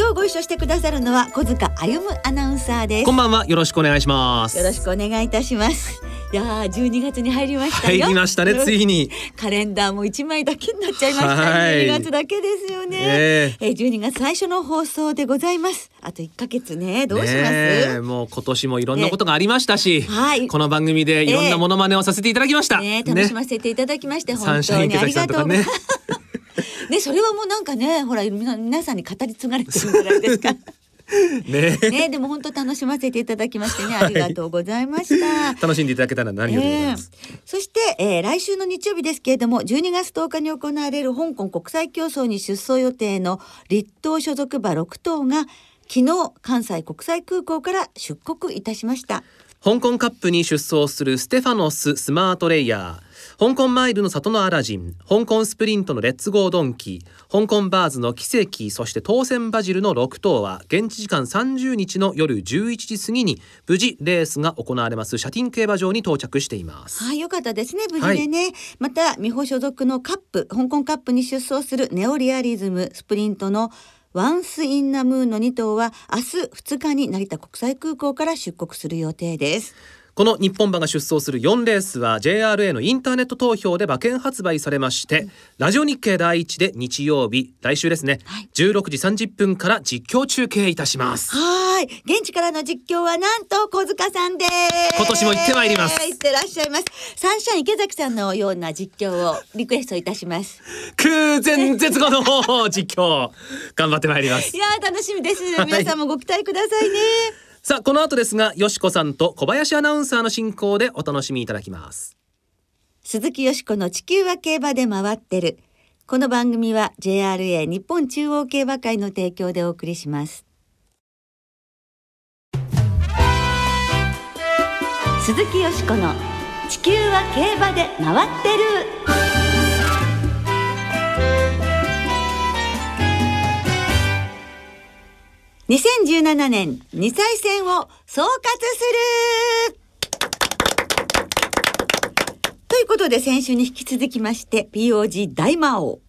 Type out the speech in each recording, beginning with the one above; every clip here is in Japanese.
今日ご一緒してくださるのは小塚歩アナウンサーです。こんばんは。よろしくお願いします。よろしくお願いいたします。いやー12月に入りました入りましたねついに。カレンダーも一枚だけになっちゃいました12月だけですよね、えー、え12月最初の放送でございます。あと1ヶ月ね。どうします、もう今年もいろんなことがありましたし、はい、この番組でいろんなモノマネをさせていただきました、ね、楽しませていただきまして、ね、本当にありがとうねねそれはもうなんかねほら皆さんに語り継がれてるゃないですか ねねでも本当楽しませていただきましてね、ありがとうございました。楽しんでいただけたら何よりえー、そして、えー、来週の日曜日ですけれども、12月10日に行われる香港国際競争に出走予定の立東所属馬6頭が昨日関西国際空港から出国いたしました。香港カップに出走するステファノススマートレイヤー。香港マイルのサトノアラジン香港スプリントのレッツゴードンキー香港ヴァーズのキセキそしてトーセンバジルの6頭は現地時間30日の夜11時過ぎに無事レースが行われますシャティン競馬場に到着していますはいよかったですね無事でね、はい、また美浦所属のカップ香港カップに出走するネオリアリズムスプリントのワンスインナムーンの2頭は明日2日に成田国際空港から出国する予定です。この日本馬が出走する4レースは JRA のインターネット投票で馬券発売されまして、うん、ラジオ日経第一で日曜日来週ですね、はい、16時30分から実況中継いたします。はい。現地からの実況はなんと小塚さんです。今年も行ってまいります。行ってらっしゃいます。サンシャイン池崎さんのような実況をリクエストいたします。空前絶後の実況。頑張ってまいります。いや楽しみです。皆さんもご期待くださいね、さあこの後ですがよしこさんと小林アナウンサーの進行でお楽しみいただきます。鈴木よしこの地球は競馬で回ってる。この番組は JRA 日本中央競馬会の提供でお送りします。鈴木よしこの地球は競馬で回ってる。2017年2歳戦を総括する。ということで先週に引き続きまして POG 大魔王。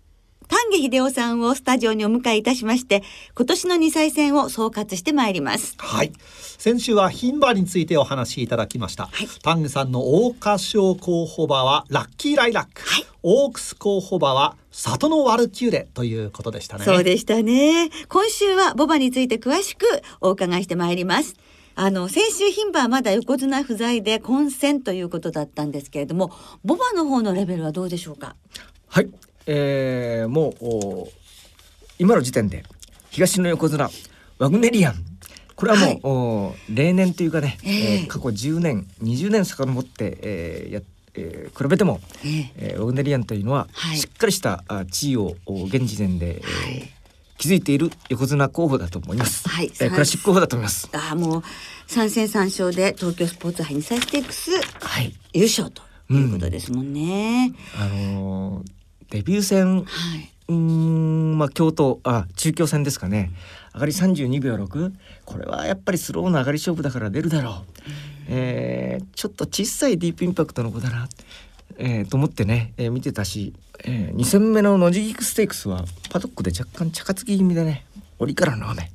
丹下秀夫さんをスタジオにお迎えいたしまして今年の2歳戦を総括してまいります。はい。先週は牝馬についてお話しいただきました、はい、丹下さんの桜花賞候補馬はラッキーライラック、はい、オークス候補馬は里のワルキューレということでしたね。そうでしたね。今週はボバについて詳しくお伺いしてまいります。あの先週牝馬はまだ横綱不在で混戦ということだったんですけれどもボバの方のレベルはどうでしょうか？はいえー、もう今の時点で東の横綱ワグネリアン。これはもう、はい、例年というかね、えー、えー、過去10年20年遡って、えー、やえー、比べても、えー、えー、ワグネリアンというのは、はい、しっかりした地位を現時点で、はい、えー、築いている横綱候補だと思います。はい、えー、クラシック候補だと思います。あもう三戦三勝で東京スポーツ杯にサイステークス、はい、優勝ということですもんね。うん、あのーデビュー戦、はい、うんまあ京都あ中京戦ですかね。上がり32秒6これはやっぱりスローの上がり勝負だから出るだろう、うん、えー、ちょっと小さいディープインパクトの子だな、えー、と思ってね、えー、見てたし、えー、2戦目のノジギクステークスはパドックで若干茶化つき気味でね。折からの雨。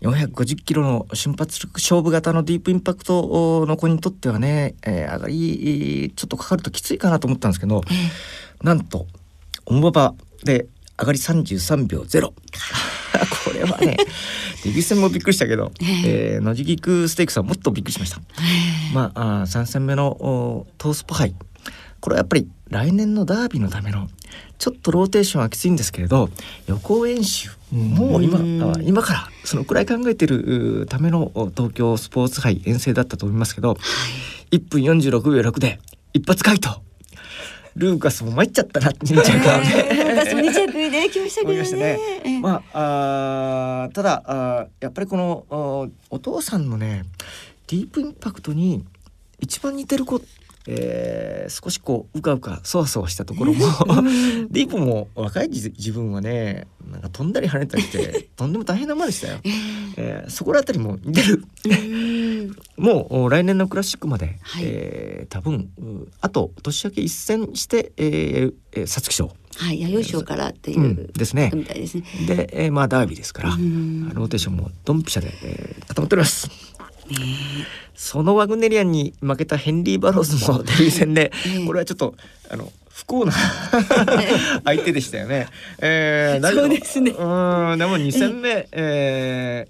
450キロの瞬発力勝負型のディープインパクトの子にとってはね、えー、上がりちょっとかかるときついかなと思ったんですけど、なんとオモバで上がり33秒0 これはね デビュー戦もびっくりしたけど、えー、野宿クステークスはもっとびっくりしました。まああ3戦目のトースポ杯これはやっぱり来年のダービーのためのちょっとローテーションはきついんですけれど予行演習もう今今からそのくらい考えてるための東京スポーツ杯遠征だったと思いますけど、はい、1分46秒6で一発回答ルーカスも参っちゃったな2着はね。ルーカスも2着で 来ましたけどね。ねまああただあやっぱりこのお父さんのねディープインパクトに一番似てる子えー、少しこううかうかそわそわしたところも ディープも若い自分はねなんか飛んだり跳ねたりしてとんでも大変なもんでしたよ。えー、そこら辺りも似てるもう来年のクラシックまで、はい、えー、多分あと年明け一戦して、えー、皐月賞。はい、弥生賞からっていう、うん、ですね。みたいですね。で、えー、まあダービーですから、ローテーションもドンピシャで、えー、固まっております。そのワグネリアンに負けたヘンリーバローズもデビュー戦で、これはちょっとあの不幸な 相手でしたよね。えー、そうですね。うんでも2戦目、え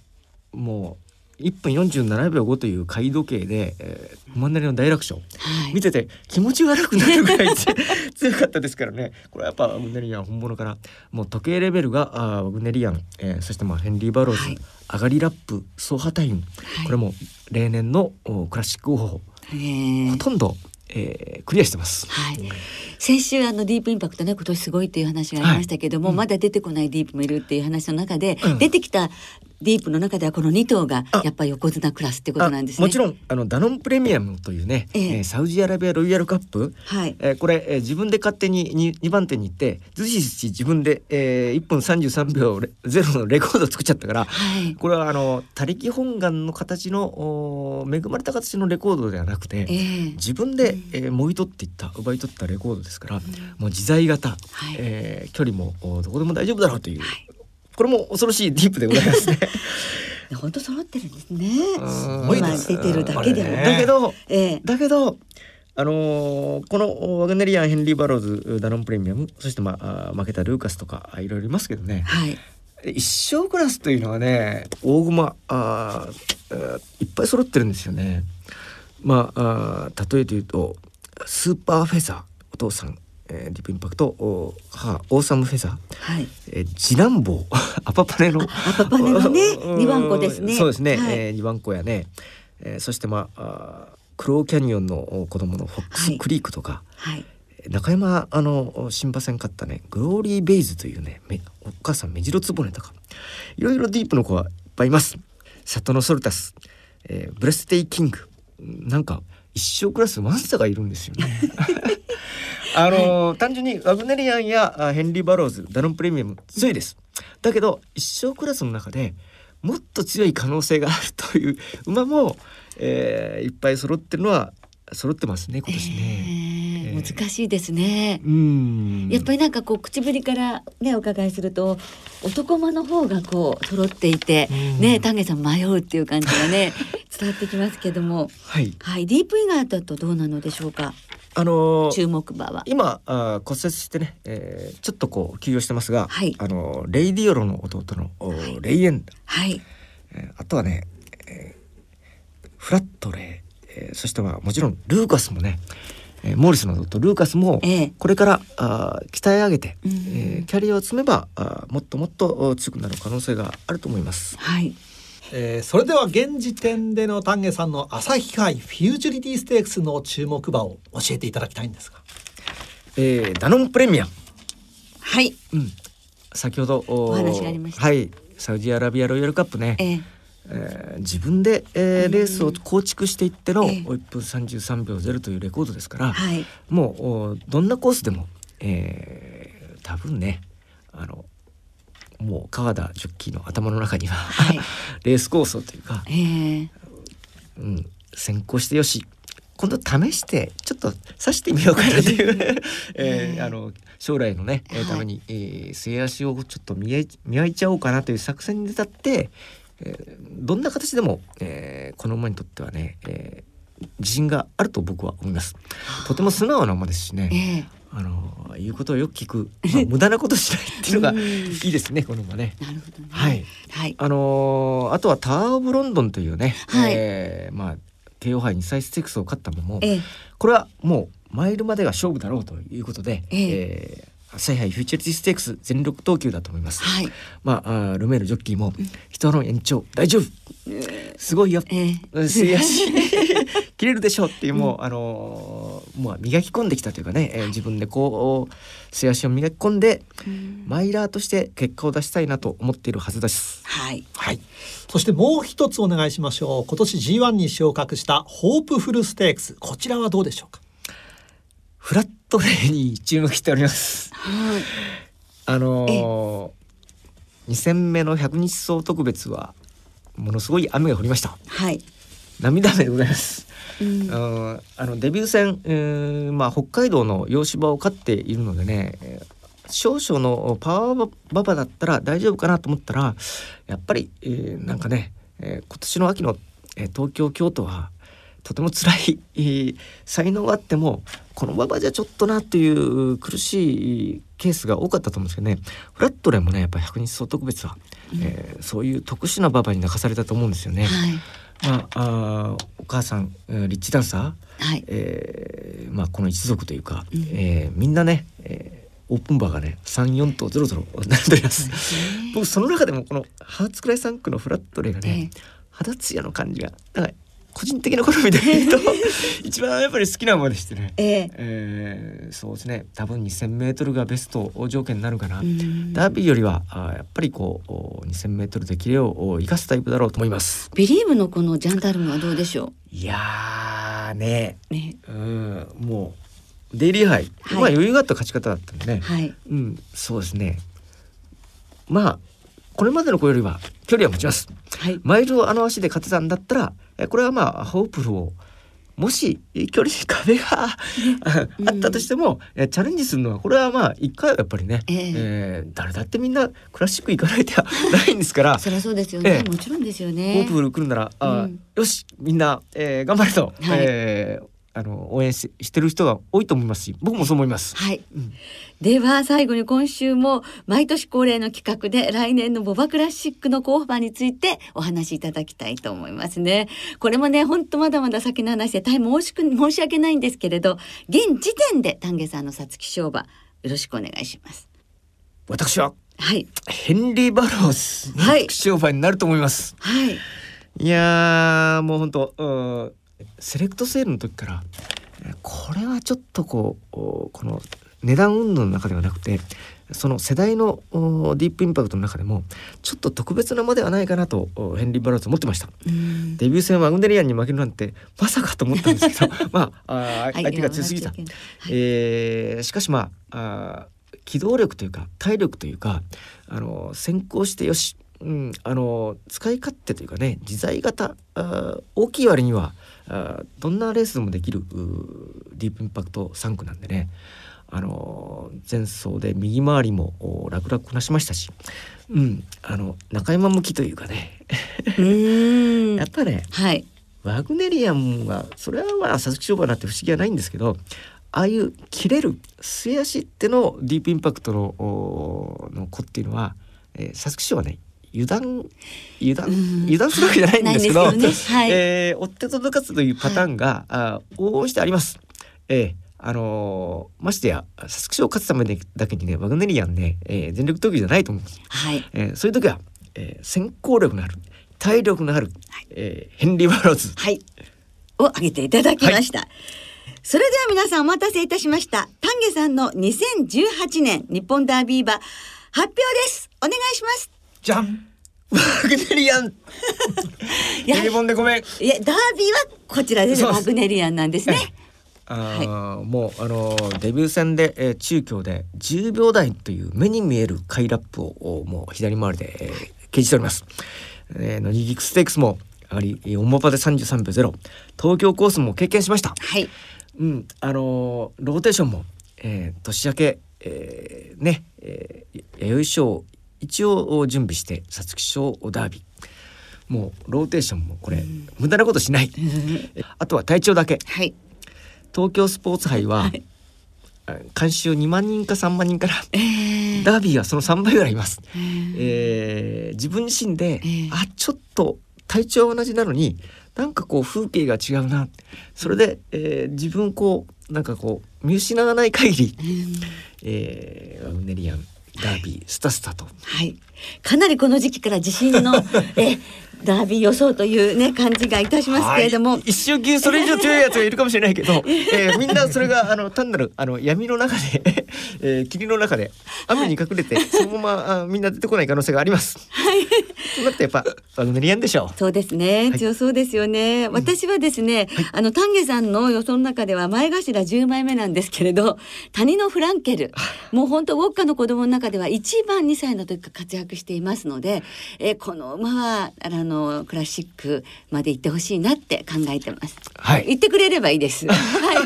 ー、もう1分47秒5という好時計で、えー、馬なりの大楽勝、はい、見てて気持ち悪くなるぐらい強かったですからね。これはやっぱワグネリアン本物からもう時計レベルがあワグネリアン、えー、そしてまあヘンリー・バローズ、はい、上がりラップ走破タイム、はい、これも例年のクラシック方法。ほとんどえー、クリアしてます。はい。先週あのディープインパクトね今年すごいっていう話がありましたけども、はい。うん、まだ出てこないディープもいるっていう話の中で、うん、出てきたディープの中ではこの2頭がやっぱり横綱クラスってことなんですね。もちろんあのダノンプレミアムというね、えー、サウジアラビアロイヤルカップ、はい。えー、これ、えー、自分で勝手に 2, 2番手に行って随時自分で、えー、1分33秒ゼロのレコードを作っちゃったから、はい、これはあの他力本願の形のお恵まれた形のレコードではなくて、えー、自分で、えー、もぎ取っていった奪い取ったレコードですから、うん、もう自在型、はい、えー、距離もどこでも大丈夫だろうという、はい、これも恐ろしいディープでございますね。本当揃ってるんですね。すごい出てるだけでも、ね、だけど、ええ、だけど。あのー、このワグネリアンヘンリー・バローズダノンプレミアムそしてまあ負けたルーカスとかいろいろいますけどね、はい、一生クラスというのはね大駒あいっぱい揃ってるんですよね。まああ例えて言うとスーパーフェザーお父さんえー、ディープインパクト母オーサムフェザー、はい。えー、次男坊。アパパネのアパパネのね。二番子ですね。そうですね、はい、えー、二番子やね、えー、そしてまああクローキャニオンの子供のフォックスクリークとか、はい、中山あの新馬戦勝ったねグローリーヴェイズというねお母さんメジロツボネとか。いろいろディープの子はいっぱいいます。サトノソルタス、えー、ブレステイキング。なんか一勝クラスモンスターがいるんですよね あのー、単純にワグネリアンやヘンリー・バローズダノンプレミアム強いです。だけど一生クラスの中でもっと強い可能性があるという馬も、えー、いっぱい揃ってるのは揃ってますね今年ね、えー、難しいですね。うん。やっぱりなんかこう口ぶりからねお伺いすると男馬の方がこう揃っていてね丹下さん迷うっていう感じがね 伝わってきますけども。はい、はい、ディープ以外だとどうなのでしょうか？あのー、注目馬は。今あ骨折してね、えー、ちょっとこう休養してますが、はい、あのレイデオロの弟の、はい、レイエンダ、はい。えー、あとはね、えー、フラットレイ。えー、そしてはもちろんルーカスもね、えー、モーリスの弟ルーカスもこれから、あ鍛え上げて、えー、キャリアを積めばあもっともっと強くなる可能性があると思います。はいえー、それでは現時点での丹下さんの朝日杯フューチュリティステークスの注目馬を教えていただきたいんですが、えー、ダノンプレミアはい、うん、先ほどお話がありました。はい。サウジアラビアロイヤルカップね、えーえー、自分で、えー、レースを構築していっての1分33秒0というレコードですから、はい、もうどんなコースでも、えー、多分ねあのもう川田ジョッキーの頭の中には、はい、レース構想というか、えー、うん、先行してよし今度試してちょっと指してみようかなという、えー、あの将来のね、えー、ために、えー、末足をちょっと見え見合いちゃおうかなという作戦に立って、えー、どんな形でも、えー、この馬にとってはね、えー、自信があると僕は思います。とても素直な馬ですしね。えー、あの言うことをよく聞く、まあ、無駄なことしないっていうのがいいですねこの馬ね。なるほどね。はい。はい。あのー、あとはタワーオブロンドンというね、はい、えー、まあ帝王杯にサイステックスを勝ったのも、えー、これはもうマイルまでが勝負だろうということで、えー、えー朝日杯フューチャリティステークス全力投球だと思います。はい、まああルメールジョッキーも人の延長大丈夫。すごいよ。えー、末足切れるでしょうっていうもう、あのーもう磨き込んできたというかね、えー自分でこう素足を磨き込んでマイラーとして結果を出したいなと思っているはずです。はいはい。そしてもう一つお願いしましょう。今年 G1 に昇格したホープフルステークス。こちらはどうでしょうか？フラットレーに注目しております。はいあのー、2戦目の100日走特別はものすごい雨が降りました。はい涙目でございます。うんあのデビュー戦、えーまあ、北海道の洋芝を飼っているのでねえー少々のパワーババだったら大丈夫かなと思ったらやっぱり、えーなんかね、えー今年の秋の、えー東京京都はとても辛い、えー才能があってもこの馬場じゃちょっとなという苦しいケースが多かったと思うんですけどねフラットレンもねやっぱり百日走特別は、えーそういう特殊な馬場に泣かされたと思うんですよね。はいまあ、あーお母さんえーリッチダンサー、はい。えーまあ、この一族というか、うん。えーみんなね、えーオープンバーがね34頭ぞろぞろ並んでおります。僕その中でもこのハーツクライ3区のフラットレーがね、肌ツヤの感じがなんか個人的な好みで言うと 一番やっぱり好きな馬でしてね、ええ。えーそうですね。多分 2,000m がベスト条件になるかな。うん。ダービーよりはあーやっぱりこうお 2,000m でキレを生かすタイプだろうと思います。ビリーブのこのジャンダルムはどうでしょいやーね。うね。うん。もうデイリーハイ、はい。まあ余裕があった勝ち方だったんでね、はい。うん。そうですね。まあこれまでの子よりは距離は持ちます。はい。マイルをあの足で勝てたんだったらえこれはまあホープルをもし距離に壁があ あったとしても、えチャレンジするのはこれはまあ一回はやっぱりね、ええ。えー誰だってみんなクラシック行かない手はないんですから。そりゃそうですよね、ええ。もちろんですよホねープル来るなら、あうん。よしみんな、えー頑張れと、はい。えーあの応援ししてる人が多いと思いますし僕もそう思います。はい、うんでは最後に今週も毎年恒例の企画で来年のボバクラシックの候補馬についてお話しいただきたいと思いますね。これもね本当まだまだ先の話で大変申しく申し訳ないんですけれど現時点で丹下さんの皐月賞馬よろしくお願いします。私ははいヘンリー・バローズはい商売になると思います。はいいやーもう本当うんセレクトセールの時からえーこれはちょっとこうおこの値段運動の中ではなくてその世代のおディープインパクトの中でもちょっと特別な馬ではないかなとおヘンリー・バローズ思ってました。うんデビュー戦ワグネリアンに負けるなんてまさかと思ったんですけど まあ相手が強すぎた。はいえーしかしまあ機動力というか体力というかあの先行してよし、うん、あの使い勝手というかね自在型大きい割にはあーどんなレースでもできるディープインパクト3区なんでね。あの前走で右回りもお楽々こなしましたし、うん、あの中山向きというかね。うん。やっぱねはい。ワグネリアンはそれはまあ佐々木商売なんて不思議はないんですけどああいう切れる末足ってのディープインパクトのおの子っていうのは、えー、佐々木賞はね油断油断うん油断するわけじゃないんですけどねはいえー追って届かずというパターンが、あ往々してあります。えーあのーましてや佐々木賞を勝つためにだけにねワグネリアンね、えー全力投球じゃないと思うんです。はいえーそういう時は、えー先行力のある体力のある、えーヘンリー・バローズはい。を挙げていただきました。それでは皆さんお待たせいたしました。丹下さんの2018年日本ダービー馬発表です。お願いします。じゃん。ワグネリアンいやテでごめん。いやダービーはこちらでねそうですワグネリアンなんですね。あーもうあのーデビュー戦で、えー中京で10秒台という目に見えるカイラップをおもう左回りで、えー掲示しております。えー、ノニギクステークスも上がりえーオモパで33秒0東京コースも経験しました。はい。うんあのーローテーションも、えー年明け、えーね、えー、弥生賞一応準備して皐月賞ダービーもうローテーションもこれ、無駄なことしない。あとは体調だけ。はい。東京スポーツ杯は、はいあ監修2万人か3万人からえー、ダービーはその3倍ぐらいいます。えーえー自分自身で、ええあちょっと体調は同じなのになんかこう風景が違うなそれで、えー自分をこうなんかこう見失わない限り、えーワグネリアンダービースタスタと。はい。かなりこの時期から自信の えダービー予想というね感じがいたしますけれども、一周級それ以上強いやつがいるかもしれないけど、えー、みんなそれがあの単なるあの闇の中で、えー、霧の中で雨に隠れて、そのままあみんな出てこない可能性があります。はい。そうなってやっぱワグネリアンでしょう。そうですね。強そうですよね。はい、私はですね、はい、あの丹下さんの予想の中では前頭10枚目なんですけれど、谷のフランケル、もう本当ウォッカの子供の中では一番2歳の時から活躍していますので、えー、この馬はあのクラシックまで行ってほしいなって考えてます。はい。言ってくれればいいです。はい。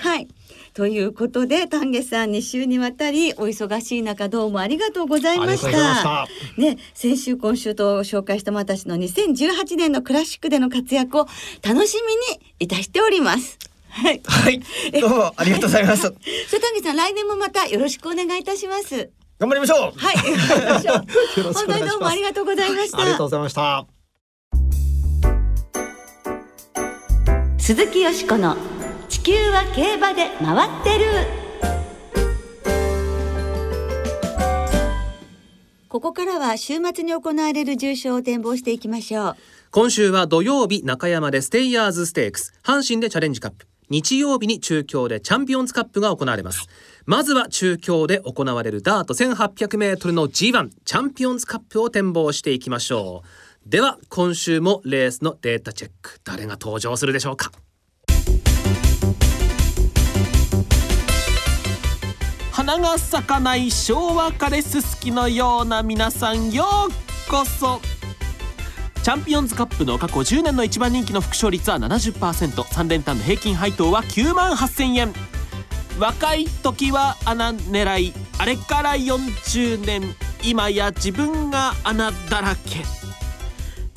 はいということで丹下さん2週にわたりお忙しい中どうもありがとうございましたね先週今週と紹介した私の2018年のクラシックでの活躍を楽しみにいたしておりますはい、はい、どうもありがとうございます。そ丹下さん、来年もまたよろしくお願いいたします。頑張りましょう。はい、本当にどうもありがとうございました。ありがとうございました。鈴木よしこの地球は競馬で回ってる。ここからは週末に行われる重賞を展望していきましょう。今週は土曜日中山でステイヤーズステークス。阪神でチャレンジカップ。日曜日に中京でチャンピオンズカップが行われます、まずは中京で行われるダート1800メートルの G1 チャンピオンズカップを展望していきましょう。では今週もレースのデータチェック。誰が登場するでしょうか？花が咲かない昭和カレススキのような皆さんようこそ。チャンピオンズカップの過去10年の一番人気の副勝率は 70%3 連単の平均配当は9万8000円。若い時は穴狙い。あれから40年。今や自分が穴だらけ。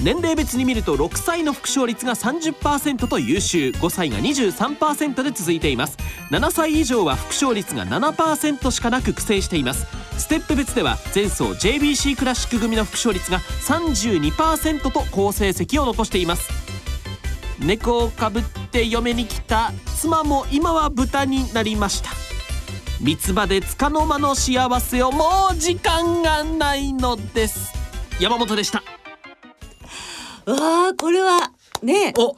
年齢別に見ると6歳の副勝率が30%と優秀。5歳が23%で続いています。7歳以上は副勝率が7%しかなく苦戦しています。ステップ別では前走 JBC クラシック組の副勝率が32%と好成績を残しています。猫をかぶって嫁に来た。妻も今は豚になりました。三つ葉で束の間の幸せをもう時間がないのです。山本でした。わあこれはねお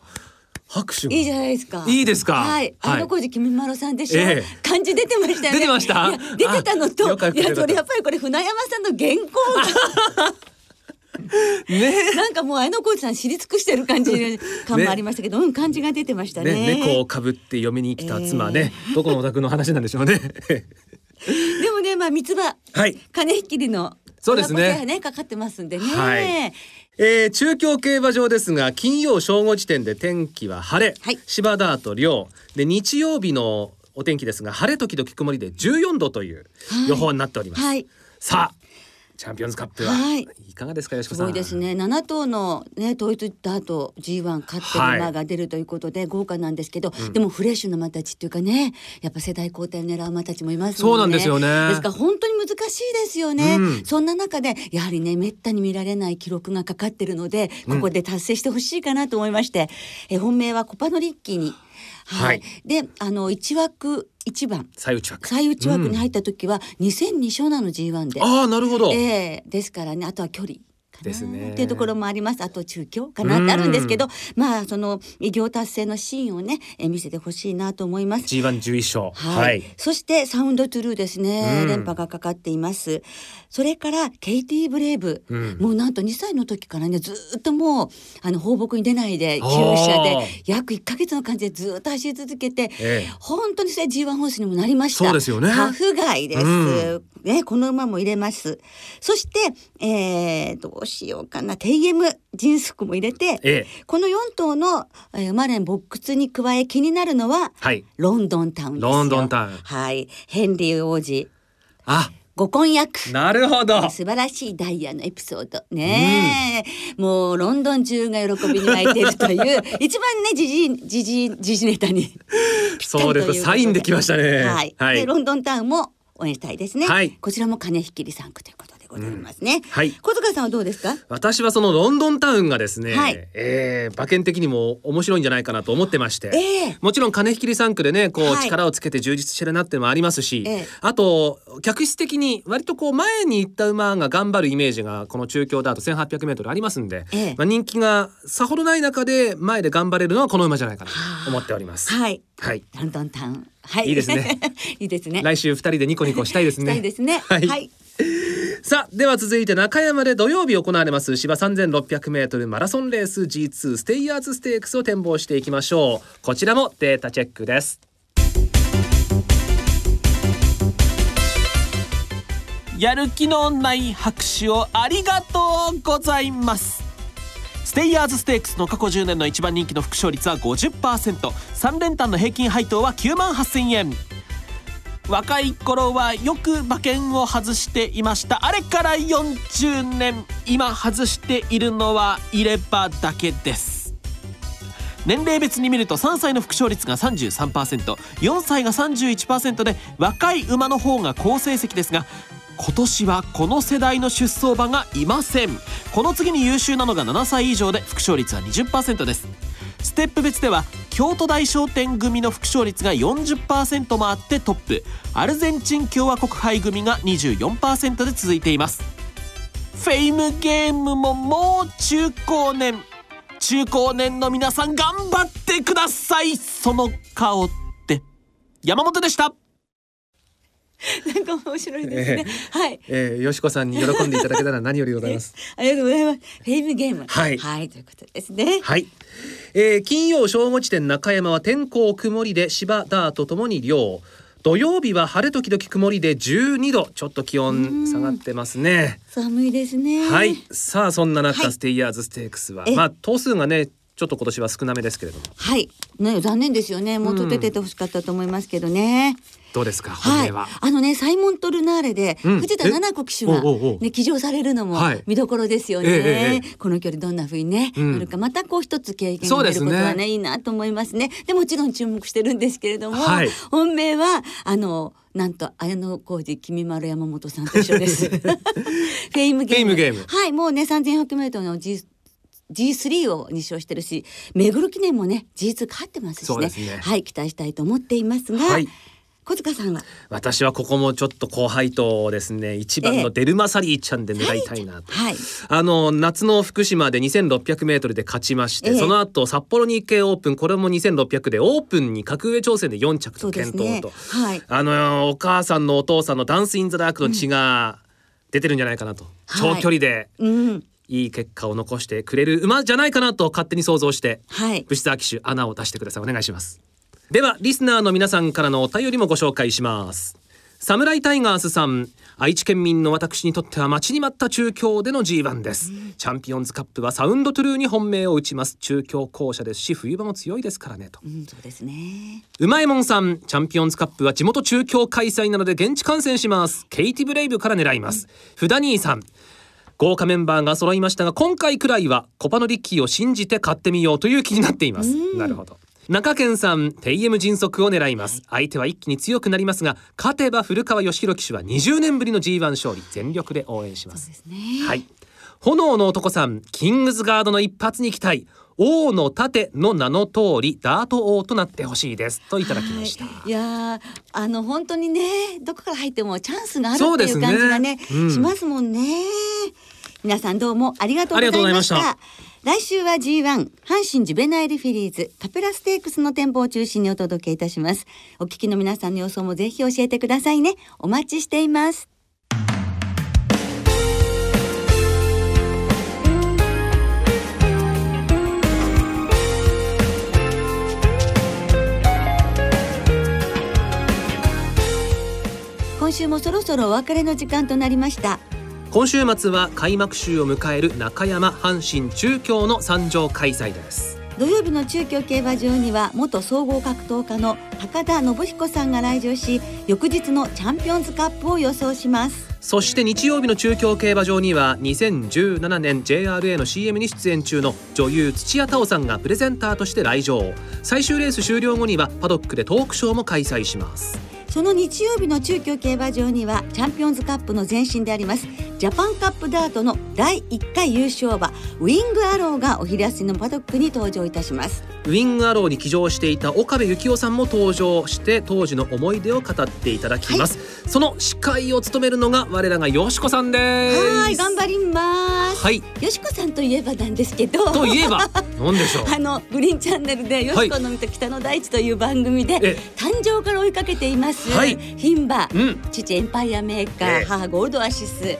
拍手いいじゃないですか。いいですか。はい。あの小路君まろさんでしょ。えー、感じ出てましたよね。出てました？出てたのと、いやそれやっぱりこれ船山さんの原稿 ね、なんかもうあの小路さん知り尽くしてる感じ感もありましたけど、ね、うん感じが出てましたね。ね猫をかぶって嫁に来た妻ね、えー、どこのお宅の話なんでしょうね。でもねまあ三つ葉、はい、金引きりのそうですねねかかってますんでね。はいえー、中京競馬場ですが金曜正午時点で天気は晴れ、はい、芝ダート涼で日曜日のお天気ですが晴れ時々曇りで14度という予報になっております、はい、さあチャンピオンズカップは、はい、いかがですか吉子さん？すごいですね。七頭のね統一ダート G1 勝ってる馬が出るということで豪華なんですけど、はい、でもフレッシュな馬たちっていうかね、やっぱ世代交代を狙う馬たちもいます、ね、そうなんですよね。ですから本当に難しいですよね。うん、そんな中でやはりねめったに見られない記録がかかってるので、ここで達成してほしいかなと思いまして、うん、え本命はコパノリッキーに。はい、であの一枠一番最内枠最内枠に入った時は二千二勝なの G1 で、ああなるほど、えー、ですからねあとは距離ですね。っていうところもあります。あと中京かなってあるんですけど、まあその偉業達成のシーンをね、え見せてほしいなと思います。G111 勝。はい。はい、そしてサウンドトゥルーですね。連覇がかかっています。それからケイティブレイブ、うん、もうなんと2歳の時からねずっともうあの放牧に出ないで厩舎で約1か月の感じでずっと走り続けて、ええ、本当にそれ G1 ホースにもなりました。そうですよね。タフガイです。うん、ねこの馬も入れます。そしてえー、どうしようかなテイエムジンスクも入れて、ええ、この4頭の、えー、馬連ボックスに加え気になるのは、はい、ロンドンタウンロンドンタウン。はい、ヘンリー王子。あご婚約。なるほど。素晴らしいダイヤのエピソードね、うん、もうロンドン中が喜びに沸いているという 一番ね時事時事時事ネタにそうです。サインできましたね。はい、はい、でロンドンタウンも応援したいですね、はい、こちらも金引きリサンクということでございますね、はい。小塚さんはどうですか？私はそのロンドンタウンがですね、はい。えー馬券的にも面白いんじゃないかなと思ってまして、ええ。もちろん金引きり3区でねこうはい。力をつけて充実してるなっていうのもありますし、ええ。あと客室的に割とこう前に行った馬が頑張るイメージがこの中京だと 1800m ありますんで、ええ。まあ、人気がさほどない中で前で頑張れるのはこの馬じゃないかなと思っております。はい。はい。ロンドンタウン。はい。いいですね。いいですね。来週2人でニコニコしたいですね。したいですね。はい。はいさあでは続いて中山で土曜日行われます芝 3600m マラソンレース G2 ステイヤーズステークスを展望していきましょう。こちらもデータチェックです。やる気のない拍手をありがとうございます。ステイヤーズステークスの過去10年の一番人気の副勝率は 50%3 連単の平均配当は9万8000円。若い頃はよく馬券を外していました。あれから40年。今外しているのは入れ歯だけです。年齢別に見ると3歳の副勝率が 33%4 歳が31%で若い馬の方が好成績ですが今年はこの世代の出走馬がいません。この次に優秀なのが7歳以上で副勝率は20%です。ステップ別では京都大商店組の副勝率が40%もあってトップ。アルゼンチン共和国杯組が24%で続いています。フェイムゲームももう中高年。中高年の皆さん頑張ってください。その顔って。山本でした。なんか面白いですね、はい。えー、よしこさんに喜んでいただけたら何よりでございます。ありがとうございます。フェイムゲーム。はい。はいということですね。はい、えー、金曜正午時点中山は天候曇りで芝ダートともに涼。土曜日は晴れ時々曇りで12度ちょっと気温下がってますね。寒いですね。はい。さあそんな中、はい。ステイヤーズステークスは。え。まあ頭数がねちょっと今年は少なめですけれども。はい。ね残念ですよね。もうと出ててほしかったと思いますけどね、どうですか？本は？いあのねサイモントルナーレで、うん。藤田七子騎手がね騎乗されるのもはい。見どころですよね、ええええこの距離どんな風にね、うん。なるかまたこう一つ経験が出ることはねいいなと思いますね。でもちろん注目してるんですけれども、はい。本命はあのなんと綾野浩二君丸山本さんと一緒です。フェイムゲーム。はい。もうね3400メートルの G G3 を2勝してるし目黒記念もね G2 勝ってますしね。ね。はい期待したいと思っていますが、はい。小塚さんは？私はここもちょっと高配当ですね一番ええ。のデルマサリーちゃんで狙いたいなと、はい。あの夏の福島で 2600m で勝ちまして、ええ。その後札幌日経オープンこれも2600でオープンに格上挑戦で4着と健闘と、はい。あのお母さんのお父さんのダンスインザダークの血が出てるんじゃないかなと、はい。長距離でうんいい結果を残してくれる馬じゃないかなと勝手に想像してはい。武士沢騎手穴を出してください。お願いします。ではリスナーの皆さんからのお便りもご紹介します。サムライタイガースさん愛知県民の私にとっては待ちに待った中京での G1 です、チャンピオンズカップはサウンドトゥルーに本命を打ちます。中京校舎です。し冬場も強いですからねと。うんそうですね。うまいもんさんチャンピオンズカップは地元中京開催なので現地観戦します。ケイティブレイブから狙います、フダニーさん豪華メンバーが揃いましたが今回くらいはコパのリッキーを信じて買ってみようという気になっています。なるほど。中堅さん TM 迅速を狙います。相手は一気に強くなりますが勝てば古川義弘騎手は20年ぶりの G1 勝利全力で応援します。ですね。はい。炎の男さんキングズガードの一発に期待王の盾の名の通りダート王となってほしいですといただきました、はい、いやーあの本当にねどこから入ってもチャンスがあるっていう感じがねうんしますもんね。皆さんどうもありがとうございました。来週は G1 阪神ジュベナイルフィリーズカペラステークスの展望を中心にお届けいたします。お聞きの皆さんの予想もぜひ教えてくださいね。お待ちしています今週もそろそろお別れの時間となりました。今週末は開幕週を迎える中山阪神中京の参上開催です。土曜日の中京競馬場には元総合格闘家の高田信彦さんが来場し翌日のチャンピオンズカップを予想します。そして日曜日の中京競馬場には2017年 JRA の CM に出演中の女優土屋太鳳さんがプレゼンターとして来場。最終レース終了後にはパドックでトークショーも開催しますその日曜日の中京競馬場にはチャンピオンズカップの前身でありますジャパンカップダートの第1回優勝馬ウィングアローがお昼休みのパドックに登場いたします。ウィングアローに騎乗していた岡部幸雄さんも登場して当時の思い出を語っていただきます、はい、その司会を務めるのが我らがよしこさんです。はい頑張ります。はい。よしこさんといえばなんですけど。といえば何でしょう。あのグリーンチャンネルでよしこのみと北の大地という番組で、誕生から追いかけています、はい、牝馬、うん、父エンパイアメーカー、母ゴールドアシス。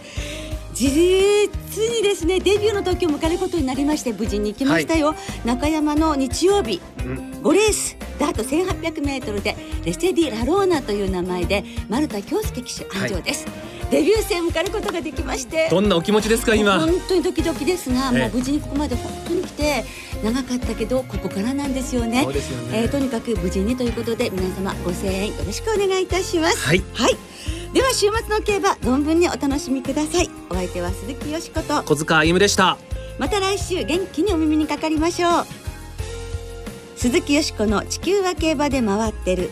実にですねデビューの時を迎えることになりまして無事に行きましたよ、はい、中山の日曜日、うん、5レース。ダート 1800m でレセディ・ラローナという名前で丸田恭介騎手安城です、はい、デビュー戦を迎えることができまして。どんなお気持ちですか今？本当にドキドキですが、もう無事にここまで本当に来て長かったけどここからなんですよね、ね、えー、とにかく無事にということで皆様ご声援よろしくお願いいたします。はい、はい。では週末の競馬存分にお楽しみください。お相手は鈴木よしこと。小塚歩でした。また来週元気にお耳にかかりましょう。鈴木よしこの地球は競馬で回ってる